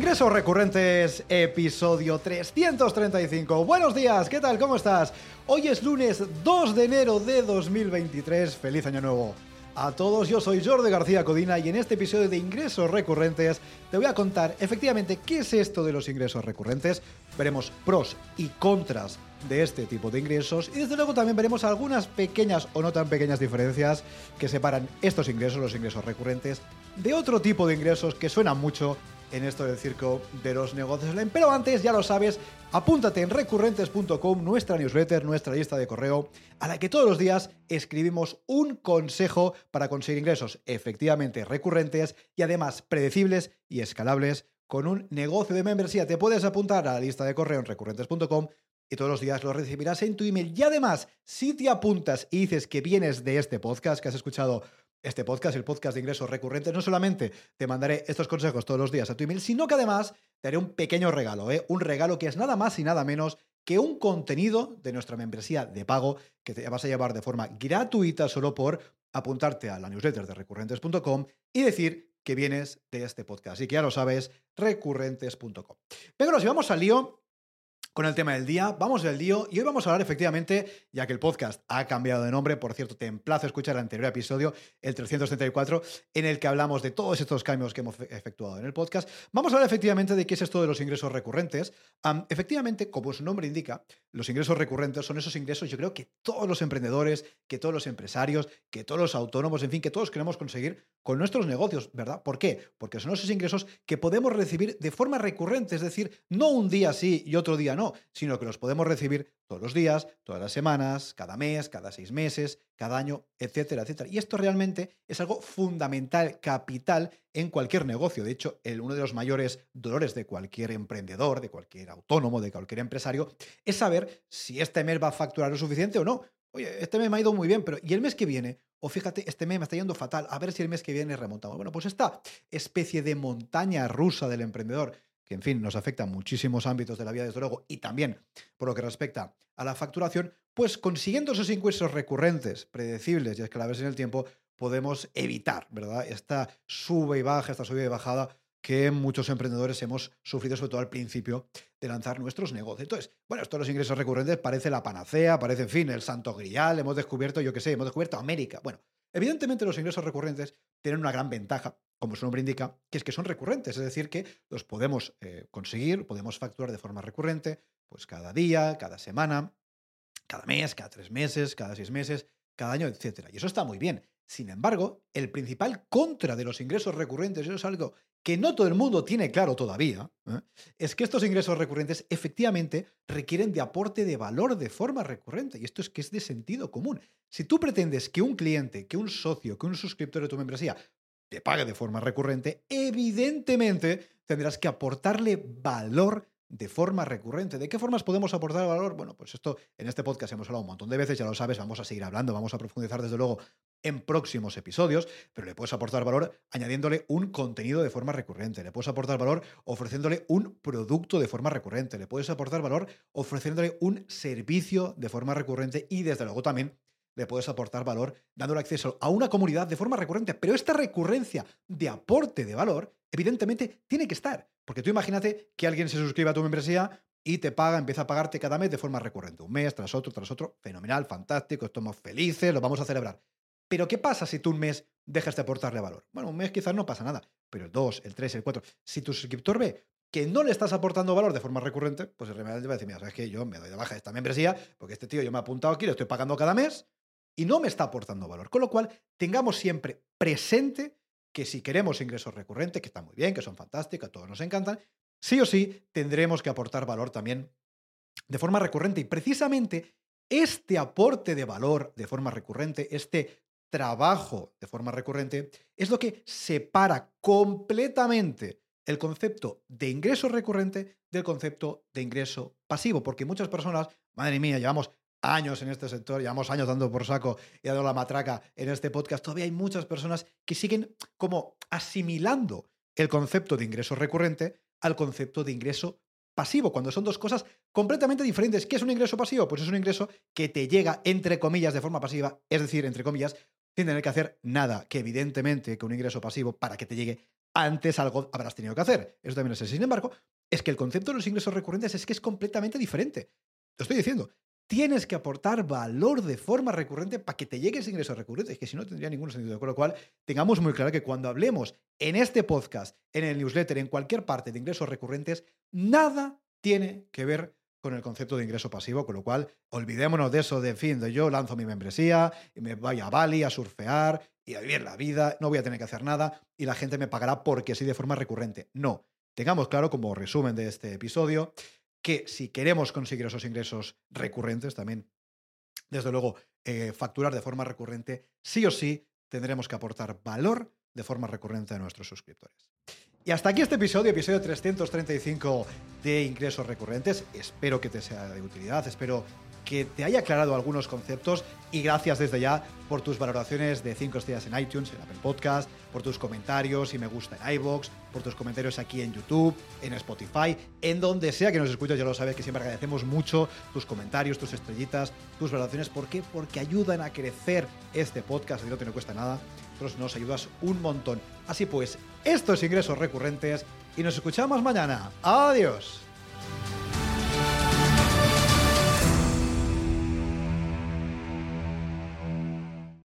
Ingresos recurrentes, episodio 335. Buenos días, ¿qué tal? ¿Cómo estás? Hoy es lunes 2 de enero de 2023. Feliz año nuevo. A todos, yo soy Jordi García Codina y en este episodio de Ingresos Recurrentes te voy a contar efectivamente qué es esto de los ingresos recurrentes. Veremos pros y contras de este tipo de ingresos y desde luego también veremos algunas pequeñas o no tan pequeñas diferencias que separan estos ingresos, los ingresos recurrentes, de otro tipo de ingresos que suenan mucho en esto del circo de los negocios. Pero antes, ya lo sabes, apúntate en recurrentes.com, nuestra newsletter, nuestra lista de correo, a la que todos los días escribimos un consejo para conseguir ingresos efectivamente recurrentes y además predecibles y escalables con un negocio de membresía. Te puedes apuntar a la lista de correo en recurrentes.com y todos los días lo recibirás en tu email. Y además, si te apuntas y dices que vienes de este podcast, que has escuchado este podcast, el podcast de ingresos recurrentes, no solamente te mandaré estos consejos todos los días a tu email, sino que además te haré un pequeño regalo, ¿eh? un regalo que es nada más y nada menos que un contenido de nuestra membresía de pago que te vas a llevar de forma gratuita solo por apuntarte a la newsletter de recurrentes.com y decir que vienes de este podcast. Así que ya lo sabes, recurrentes.com. Venga, nos llevamos al lío con el tema del día. Vamos del lío y hoy vamos a hablar efectivamente, ya que el podcast ha cambiado de nombre, por cierto, te emplazo a escuchar el anterior episodio, el 334, en el que hablamos de todos estos cambios que hemos efectuado en el podcast. Vamos a hablar efectivamente de qué es esto de los ingresos recurrentes. efectivamente, como su nombre indica, los ingresos recurrentes son esos ingresos, yo creo que todos los emprendedores, que todos los empresarios, que todos los autónomos, en fin, que todos queremos conseguir con nuestros negocios, ¿verdad? ¿Por qué? Porque son esos ingresos que podemos recibir de forma recurrente, es decir, no un día sí y otro día no, sino que los podemos recibir todos los días, todas las semanas, cada mes, cada seis meses, cada año, etcétera, etcétera. Y esto realmente es algo fundamental, capital en cualquier negocio. De hecho, el, uno de los mayores dolores de cualquier emprendedor, de cualquier autónomo, de cualquier empresario, es saber si este mes va a facturar lo suficiente o no. Oye, este mes me ha ido muy bien, pero ¿y el mes que viene? O fíjate, este mes me está yendo fatal, a ver si el mes que viene remontamos. Bueno, pues esta especie de montaña rusa del emprendedor que en fin nos afecta a muchísimos ámbitos de la vida, desde luego, y también por lo que respecta a la facturación, pues consiguiendo esos ingresos recurrentes, predecibles y escalables en el tiempo, podemos evitar, ¿verdad? Esta sube y baja, esta subida y bajada que muchos emprendedores hemos sufrido, sobre todo al principio de lanzar nuestros negocios. Entonces, bueno, estos los ingresos recurrentes parece la panacea, parece, en fin, el santo grial, hemos descubierto, yo qué sé, hemos descubierto América. Bueno, evidentemente los ingresos recurrentes tienen una gran ventaja como su nombre indica, que es que son recurrentes, es decir, que los podemos eh, conseguir, podemos facturar de forma recurrente, pues cada día, cada semana, cada mes, cada tres meses, cada seis meses, cada año, etc. Y eso está muy bien. Sin embargo, el principal contra de los ingresos recurrentes, eso es algo que no todo el mundo tiene claro todavía, ¿eh? es que estos ingresos recurrentes efectivamente requieren de aporte de valor de forma recurrente. Y esto es que es de sentido común. Si tú pretendes que un cliente, que un socio, que un suscriptor de tu membresía te pague de forma recurrente, evidentemente tendrás que aportarle valor de forma recurrente. ¿De qué formas podemos aportar valor? Bueno, pues esto en este podcast hemos hablado un montón de veces, ya lo sabes, vamos a seguir hablando, vamos a profundizar desde luego en próximos episodios, pero le puedes aportar valor añadiéndole un contenido de forma recurrente, le puedes aportar valor ofreciéndole un producto de forma recurrente, le puedes aportar valor ofreciéndole un servicio de forma recurrente y desde luego también le puedes aportar valor dándole acceso a una comunidad de forma recurrente. Pero esta recurrencia de aporte de valor, evidentemente, tiene que estar. Porque tú imagínate que alguien se suscribe a tu membresía y te paga, empieza a pagarte cada mes de forma recurrente. Un mes tras otro, tras otro. Fenomenal, fantástico, estamos felices, lo vamos a celebrar. Pero ¿qué pasa si tú un mes dejas de aportarle valor? Bueno, un mes quizás no pasa nada, pero el 2, el 3, el 4. Si tu suscriptor ve que no le estás aportando valor de forma recurrente, pues el realmente va a decir, mira, sabes que yo me doy de baja esta membresía porque este tío yo me he apuntado aquí, lo estoy pagando cada mes y no me está aportando valor. Con lo cual, tengamos siempre presente que si queremos ingresos recurrentes, que están muy bien, que son fantásticos, a todos nos encantan, sí o sí tendremos que aportar valor también de forma recurrente. Y precisamente este aporte de valor de forma recurrente, este trabajo de forma recurrente, es lo que separa completamente el concepto de ingreso recurrente del concepto de ingreso pasivo, porque muchas personas, madre mía, llevamos años en este sector, llevamos años dando por saco y dando la matraca en este podcast, todavía hay muchas personas que siguen como asimilando el concepto de ingreso recurrente al concepto de ingreso pasivo, cuando son dos cosas completamente diferentes. ¿Qué es un ingreso pasivo? Pues es un ingreso que te llega, entre comillas, de forma pasiva, es decir, entre comillas, sin tener que hacer nada, que evidentemente que un ingreso pasivo, para que te llegue, antes algo habrás tenido que hacer. Eso también es así. Sin embargo, es que el concepto de los ingresos recurrentes es que es completamente diferente. Lo estoy diciendo. Tienes que aportar valor de forma recurrente para que te llegue ese ingreso recurrente. Es que si no tendría ningún sentido. Con lo cual, tengamos muy claro que cuando hablemos en este podcast, en el newsletter, en cualquier parte de ingresos recurrentes, nada tiene que ver con el concepto de ingreso pasivo, con lo cual olvidémonos de eso de fin, de yo lanzo mi membresía y me voy a Bali a surfear y a vivir la vida, no voy a tener que hacer nada y la gente me pagará porque sí de forma recurrente. No, tengamos claro como resumen de este episodio que si queremos conseguir esos ingresos recurrentes también, desde luego, eh, facturar de forma recurrente, sí o sí tendremos que aportar valor de forma recurrente a nuestros suscriptores. Y hasta aquí este episodio, episodio 335 de ingresos recurrentes. Espero que te sea de utilidad, espero que te haya aclarado algunos conceptos y gracias desde ya por tus valoraciones de 5 estrellas en iTunes, en Apple Podcast, por tus comentarios y me gusta en iBox, por tus comentarios aquí en YouTube, en Spotify, en donde sea que nos escuches, ya lo sabes que siempre agradecemos mucho tus comentarios, tus estrellitas, tus valoraciones. ¿Por qué? Porque ayudan a crecer este podcast y no te cuesta nada nos ayudas un montón. Así pues, estos ingresos recurrentes y nos escuchamos mañana. Adiós.